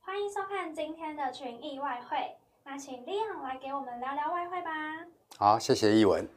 欢迎收看今天的群益外汇。那请利昂来给我们聊聊外汇吧。好，谢谢译文。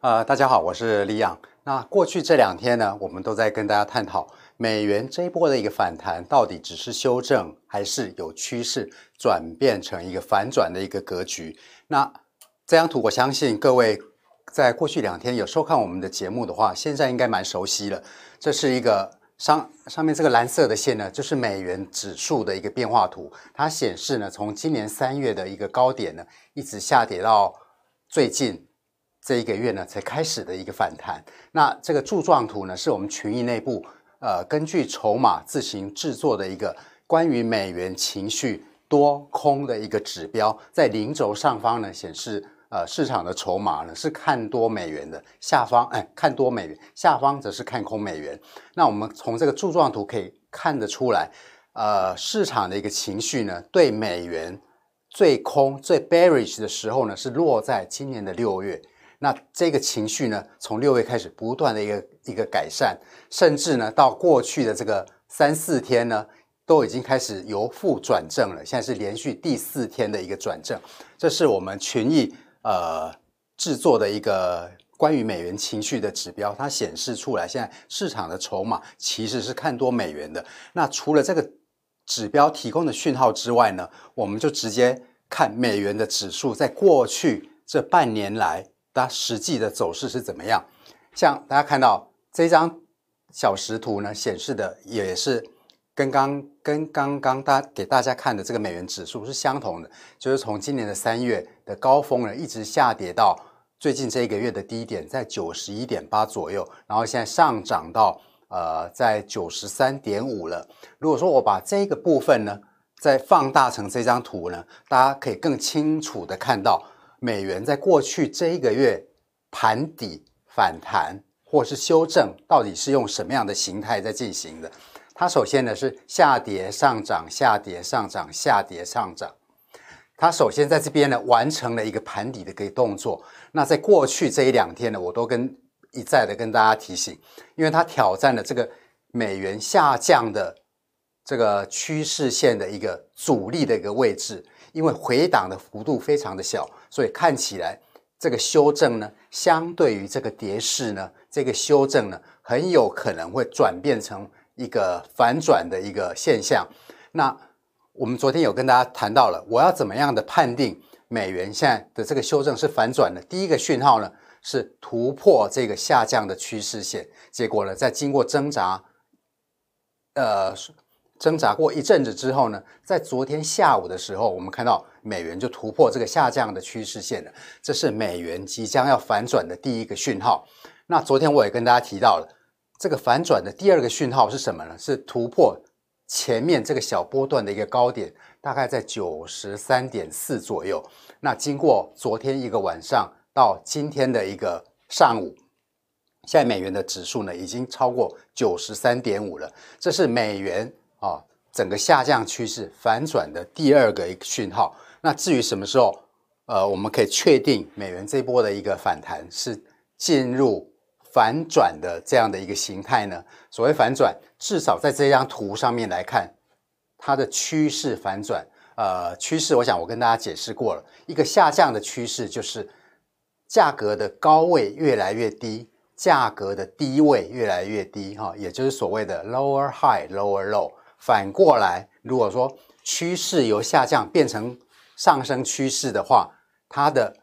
呃，大家好，我是利昂。那过去这两天呢，我们都在跟大家探讨美元这一波的一个反弹，到底只是修正，还是有趋势转变成一个反转的一个格局？那这张图，我相信各位在过去两天有收看我们的节目的话，现在应该蛮熟悉了。这是一个。上上面这个蓝色的线呢，就是美元指数的一个变化图。它显示呢，从今年三月的一个高点呢，一直下跌到最近这一个月呢，才开始的一个反弹。那这个柱状图呢，是我们群益内部呃根据筹码自行制作的一个关于美元情绪多空的一个指标，在零轴上方呢显示。呃，市场的筹码呢是看多美元的，下方哎看多美元，下方则是看空美元。那我们从这个柱状图可以看得出来，呃，市场的一个情绪呢，对美元最空最 bearish 的时候呢，是落在今年的六月。那这个情绪呢，从六月开始不断的一个一个改善，甚至呢，到过去的这个三四天呢，都已经开始由负转正了。现在是连续第四天的一个转正，这是我们群益。呃，制作的一个关于美元情绪的指标，它显示出来，现在市场的筹码其实是看多美元的。那除了这个指标提供的讯号之外呢，我们就直接看美元的指数在过去这半年来它实际的走势是怎么样。像大家看到这张小时图呢，显示的也是。跟刚跟刚刚大给大家看的这个美元指数是相同的，就是从今年的三月的高峰呢，一直下跌到最近这一个月的低点，在九十一点八左右，然后现在上涨到呃在九十三点五了。如果说我把这个部分呢再放大成这张图呢，大家可以更清楚的看到美元在过去这一个月盘底反弹或是修正，到底是用什么样的形态在进行的。它首先呢是下跌上涨，下跌上涨，下跌上涨。它首先在这边呢完成了一个盘底的一个动作。那在过去这一两天呢，我都跟一再的跟大家提醒，因为它挑战了这个美元下降的这个趋势线的一个阻力的一个位置，因为回档的幅度非常的小，所以看起来这个修正呢，相对于这个跌势呢，这个修正呢很有可能会转变成。一个反转的一个现象，那我们昨天有跟大家谈到了，我要怎么样的判定美元现在的这个修正是反转的？第一个讯号呢是突破这个下降的趋势线，结果呢在经过挣扎，呃挣扎过一阵子之后呢，在昨天下午的时候，我们看到美元就突破这个下降的趋势线了，这是美元即将要反转的第一个讯号。那昨天我也跟大家提到了。这个反转的第二个讯号是什么呢？是突破前面这个小波段的一个高点，大概在九十三点四左右。那经过昨天一个晚上到今天的一个上午，现在美元的指数呢已经超过九十三点五了。这是美元啊整个下降趋势反转的第二个一个讯号。那至于什么时候，呃，我们可以确定美元这波的一个反弹是进入。反转的这样的一个形态呢？所谓反转，至少在这张图上面来看，它的趋势反转。呃，趋势，我想我跟大家解释过了，一个下降的趋势就是价格的高位越来越低，价格的低位越来越低，哈，也就是所谓的 lower high, lower low。反过来，如果说趋势由下降变成上升趋势的话，它的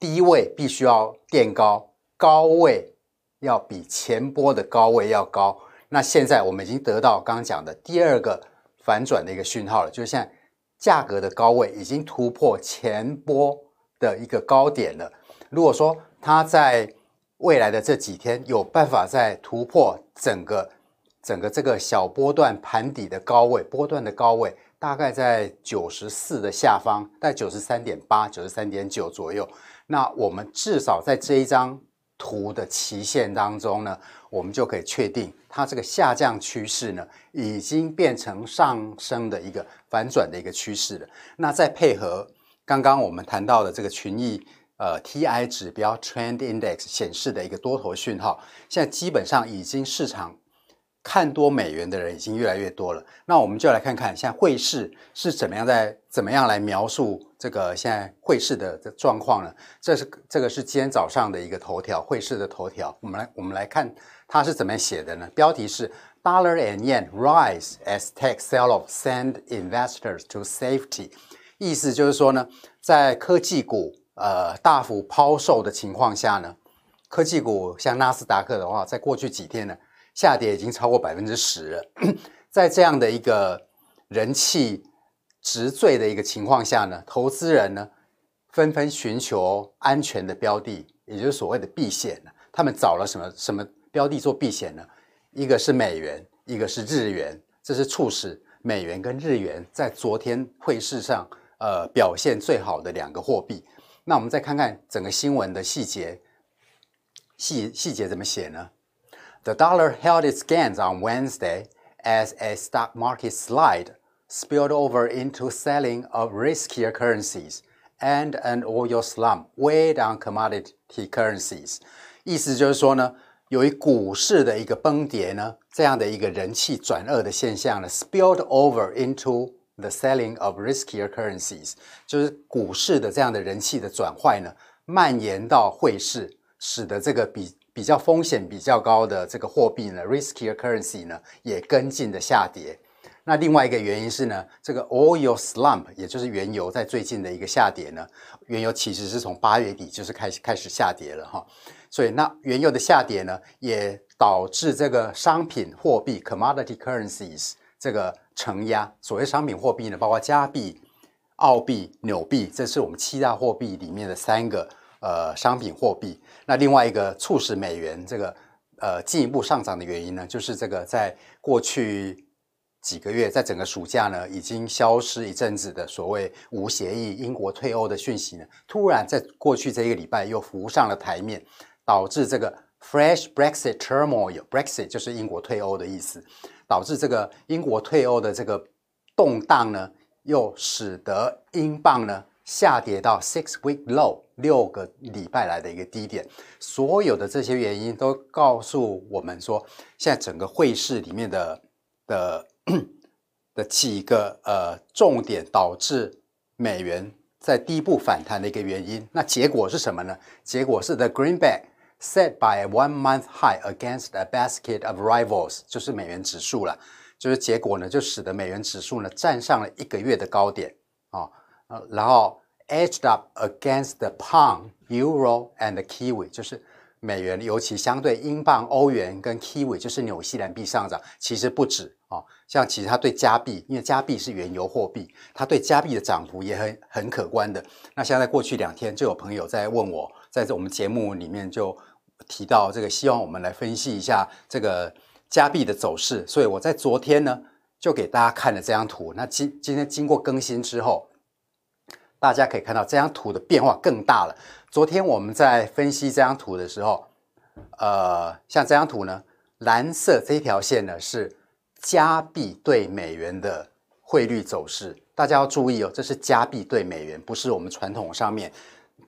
低位必须要垫高，高位。要比前波的高位要高，那现在我们已经得到刚刚讲的第二个反转的一个讯号了，就是现在价格的高位已经突破前波的一个高点了。如果说它在未来的这几天有办法再突破整个整个这个小波段盘底的高位，波段的高位大概在九十四的下方，在九十三点八、九十三点九左右，那我们至少在这一张。图的期限当中呢，我们就可以确定它这个下降趋势呢，已经变成上升的一个反转的一个趋势了。那再配合刚刚我们谈到的这个群益呃 TI 指标 Trend Index 显示的一个多头讯号，现在基本上已经市场看多美元的人已经越来越多了。那我们就来看看现在汇市是怎么样在怎么样来描述这个现在汇市的状况呢？这是这个是今天早上的一个头条，汇市的头条。我们来我们来看它是怎么样写的呢？标题是 Dollar and Yen rise as tech sell-off send investors to safety。意思就是说呢，在科技股呃大幅抛售的情况下呢，科技股像纳斯达克的话，在过去几天呢。下跌已经超过百分之十了，在这样的一个人气直坠的一个情况下呢，投资人呢纷纷寻求安全的标的，也就是所谓的避险。他们找了什么什么标的做避险呢？一个是美元，一个是日元，这是促使美元跟日元在昨天汇市上呃表现最好的两个货币。那我们再看看整个新闻的细节，细细节怎么写呢 ？The dollar held its gains on Wednesday as a stock market slide spilled over into selling of riskier currencies and an oil slump weighed on commodity currencies。意思就是说呢，由于股市的一个崩跌呢，这样的一个人气转恶的现象呢，spilled over into the selling of riskier currencies，就是股市的这样的人气的转坏呢，蔓延到汇市，使得这个比 比较风险比较高的这个货币呢，riskier currency 呢也跟进的下跌。那另外一个原因是呢，这个 oil slump 也就是原油在最近的一个下跌呢，原油其实是从八月底就是开始开始下跌了哈。所以那原油的下跌呢，也导致这个商品货币 commodity currencies 这个承压。所谓商品货币呢，包括加币、澳币、纽币，这是我们七大货币里面的三个。呃，商品货币。那另外一个促使美元这个呃进一步上涨的原因呢，就是这个在过去几个月，在整个暑假呢，已经消失一阵子的所谓无协议英国退欧的讯息呢，突然在过去这一个礼拜又浮上了台面，导致这个 fresh Brexit turmoil，Brexit 就是英国退欧的意思，导致这个英国退欧的这个动荡呢，又使得英镑呢。下跌到 six week low 六个礼拜来的一个低点，所有的这些原因都告诉我们说，现在整个汇市里面的的 的几个呃重点导致美元在低部反弹的一个原因。那结果是什么呢？结果是 the greenback set by one month high against a basket of rivals，就是美元指数了。就是结果呢，就使得美元指数呢站上了一个月的高点啊。哦然后 edged up against the pound, euro and the kiwi，就是美元，尤其相对英镑、欧元跟 kiwi，就是纽西兰币上涨。其实不止哦，像其实它对加币，因为加币是原油货币，它对加币的涨幅也很很可观的。那像在过去两天，就有朋友在问我，在这我们节目里面就提到这个，希望我们来分析一下这个加币的走势。所以我在昨天呢，就给大家看了这张图。那今今天经过更新之后。大家可以看到这张图的变化更大了。昨天我们在分析这张图的时候，呃，像这张图呢，蓝色这条线呢是加币对美元的汇率走势。大家要注意哦，这是加币对美元，不是我们传统上面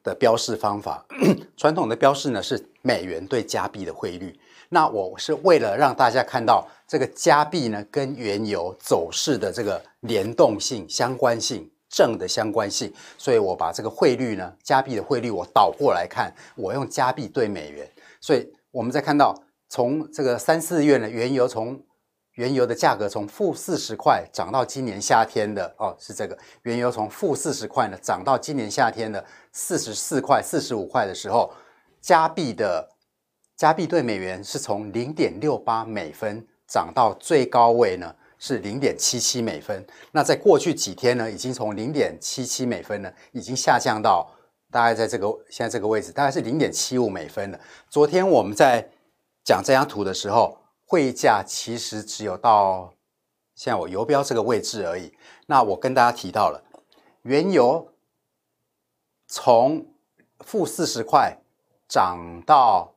的标示方法。传统的标示呢是美元对加币的汇率。那我是为了让大家看到这个加币呢跟原油走势的这个联动性、相关性。正的相关性，所以我把这个汇率呢，加币的汇率我倒过来看，我用加币兑美元，所以我们再看到从这个三四月呢，原油从原油的价格从负四十块涨到今年夏天的哦，是这个原油从负四十块呢涨到今年夏天的四十四块、四十五块的时候，加币的加币兑美元是从零点六八美分涨到最高位呢。是零点七七美分，那在过去几天呢，已经从零点七七美分呢，已经下降到大概在这个现在这个位置，大概是零点七五美分了。昨天我们在讲这张图的时候，汇价其实只有到现在我游标这个位置而已。那我跟大家提到了，原油从负四十块涨到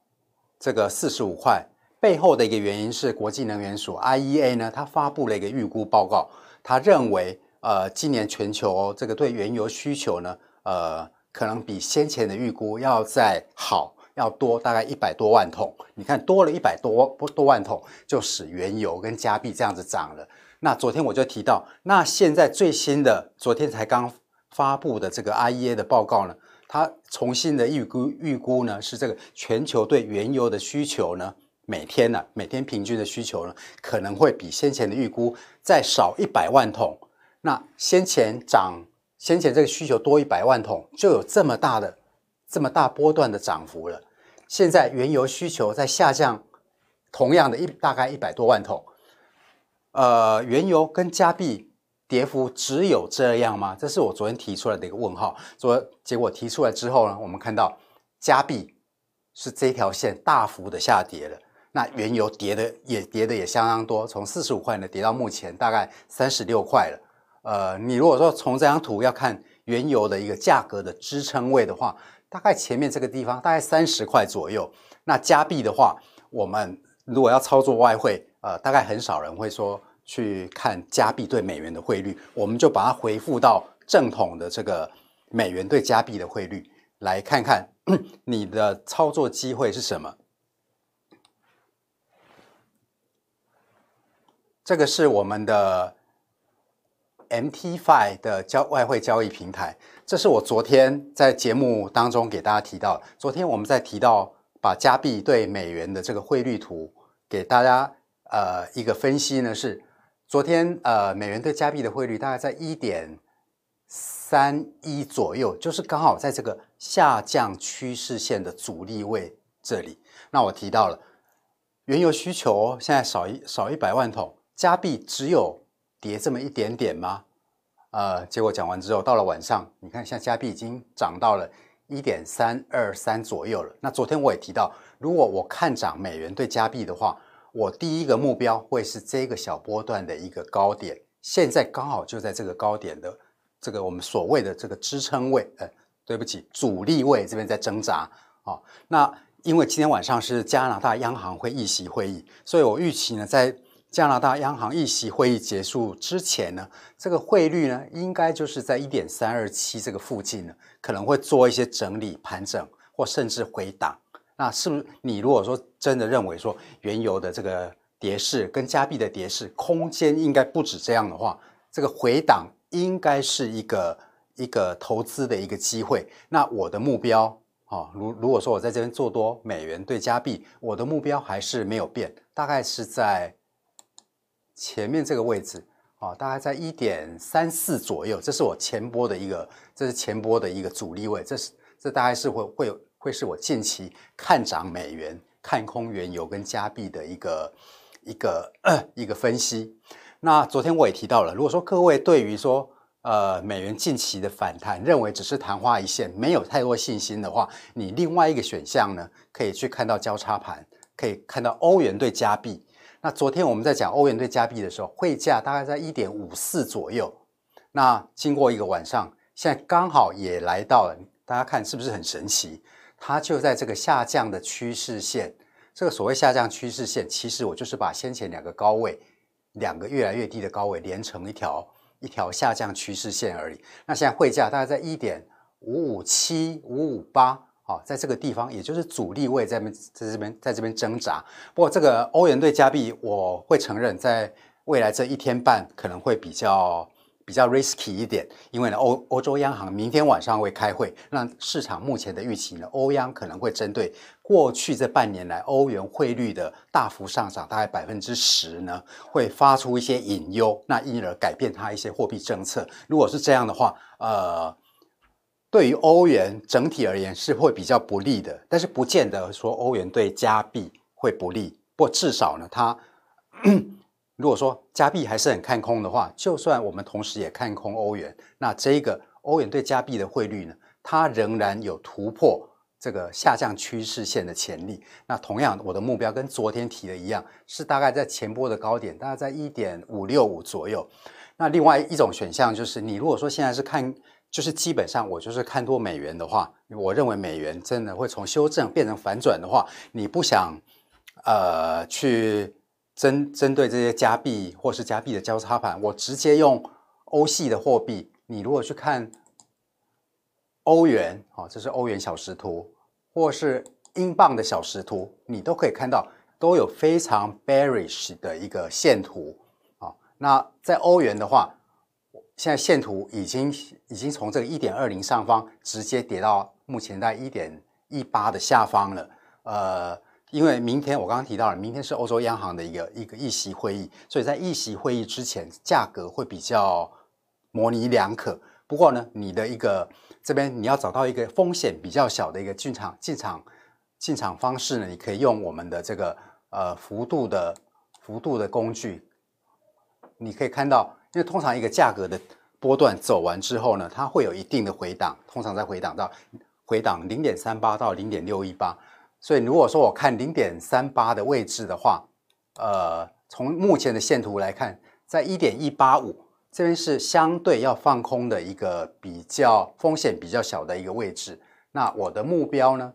这个四十五块。背后的一个原因是国际能源署 IEA 呢，它发布了一个预估报告，他认为，呃，今年全球这个对原油需求呢，呃，可能比先前的预估要再好，要多大概一百多万桶。你看多了一百多不多万桶，就使原油跟加币这样子涨了。那昨天我就提到，那现在最新的昨天才刚发布的这个 IEA 的报告呢，它重新的预估预估呢是这个全球对原油的需求呢，每天呢每天平均的需求呢可能会比先前的预估再少一百万桶。那先前涨，先前这个需求多一百万桶，就有这么大的这么大波段的涨幅了。现在原油需求在下降，同样的一大概一百多万桶。呃，原油跟加币跌幅只有这样吗？这是我昨天提出来的一个问号。昨结果提出来之后呢，我们看到加币是这条线大幅的下跌了，那原油跌的也跌的也相当多，从四十五块呢跌到目前大概三十六块了。呃，你如果说从这张图要看原油的一个价格的支撑位的话，大概前面这个地方大概三十块左右。那加币的话，我们如果要操作外汇，呃，大概很少人会说去看加币对美元的汇率，我们就把它回复到正统的这个美元对加币的汇率，来看看 你的操作机会是什么。这个是我们的 MT5 的交外汇交易平台，这是我昨天在节目当中给大家提到。昨天我们在提到把加币对美元的这个汇率图给大家。呃，一个分析呢是，昨天呃美元对加币的汇率大概在一点三一左右，就是刚好在这个下降趋势线的阻力位这里。那我提到了原油需求现在少一少一百万桶，加币只有跌这么一点点吗？呃，结果讲完之后，到了晚上，你看现在加币已经涨到了一点三二三左右了。那昨天我也提到，如果我看涨美元对加币的话。我第一个目标会是这个小波段的一个高点，现在刚好就在这个高点的这个我们所谓的这个支撑位，呃，对不起，阻力位这边在挣扎啊。那因为今天晚上是加拿大央行会议息会议，所以我预期呢，在加拿大央行议息会议结束之前呢，这个汇率呢，应该就是在一点三二七这个附近呢，可能会做一些整理盘整，或甚至回档。那是不是你如果说真的认为说原油的这个跌势跟加币的跌势空间应该不止这样的话，这个回档应该是一个一个投资的一个机会。那我的目标啊，如如果说我在这边做多美元对加币，我的目标还是没有变，大概是在前面这个位置啊，大概在一点三四左右，这是我前波的一个，这是前波的一个阻力位，这是这大概是会会。会是我近期看涨美元、看空原油跟加币的一个一个 一个分析。那昨天我也提到了，如果说各位对于说呃美元近期的反弹，认为只是昙花一现，没有太多信心的话，你另外一个选项呢，可以去看到交叉盘，可以看到欧元对加币。那昨天我们在讲欧元对加币的时候，汇价大概在一点五四左右。那经过一个晚上，现在刚好也来到了，大家看是不是很神奇？它就在这个下降的趋势线，这个所谓下降趋势线，其实我就是把先前两个高位，两个越来越低的高位连成一条一条下降趋势线而已。那现在汇价大概在一点五五七五五八，哦，在这个地方，也就是阻力位在这边，在这边，在这边挣扎。不过这个欧元对加币，我会承认，在未来这一天半可能会比较。比较 risky 一点，因为呢，欧欧洲央行明天晚上会开会，那市场目前的预期呢，欧央可能会针对过去这半年来欧元汇率的大幅上涨，大概百分之十呢，会发出一些隐忧，那因而改变它一些货币政策。如果是这样的话，呃，对于欧元整体而言是会比较不利的，但是不见得说欧元对加币会不利，不过至少呢，它。如果说加币还是很看空的话，就算我们同时也看空欧元，那这个欧元对加币的汇率呢，它仍然有突破这个下降趋势线的潜力。那同样，我的目标跟昨天提的一样，是大概在前波的高点，大概在一点五六五左右。那另外一种选项就是，你如果说现在是看，就是基本上我就是看多美元的话，我认为美元真的会从修正变成反转的话，你不想呃去。针针对这些加币或是加币的交叉盘，我直接用欧系的货币。你如果去看欧元，好，这是欧元小时图，或是英镑的小时图，你都可以看到都有非常 bearish 的一个线图啊。那在欧元的话，现在线图已经已经从这个一点二零上方直接跌到目前在一点一八的下方了。呃，因为明天我刚刚提到了，明天是欧洲央行的一个一个议息会议，所以在议息会议之前，价格会比较模棱两可。不过呢，你的一个这边你要找到一个风险比较小的一个进场进场进场方式呢，你可以用我们的这个呃幅度的幅度的工具。你可以看到，因为通常一个价格的波段走完之后呢，它会有一定的回档，通常在回档到回档零点三八到零点六一八。所以如果说我看零点三八的位置的话，呃，从目前的线图来看，在一点一八五。这边是相对要放空的一个比较风险比较小的一个位置，那我的目标呢，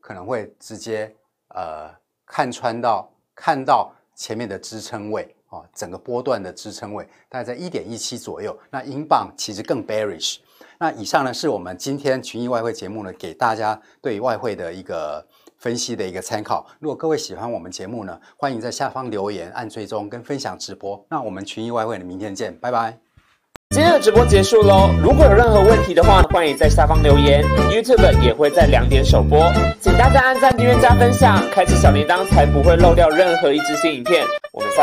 可能会直接呃看穿到看到前面的支撑位哦，整个波段的支撑位大概在一点一七左右。那英镑其实更 bearish。那以上呢是我们今天群益外汇节目呢给大家对外汇的一个。分析的一个参考。如果各位喜欢我们节目呢，欢迎在下方留言、按追踪跟分享直播。那我们群益外汇的明天见，拜拜。今天的直播结束喽。如果有任何问题的话，欢迎在下方留言。YouTube 也会在两点首播，请大家按赞、订阅、加分享，开启小铃铛，才不会漏掉任何一支新影片。我们下。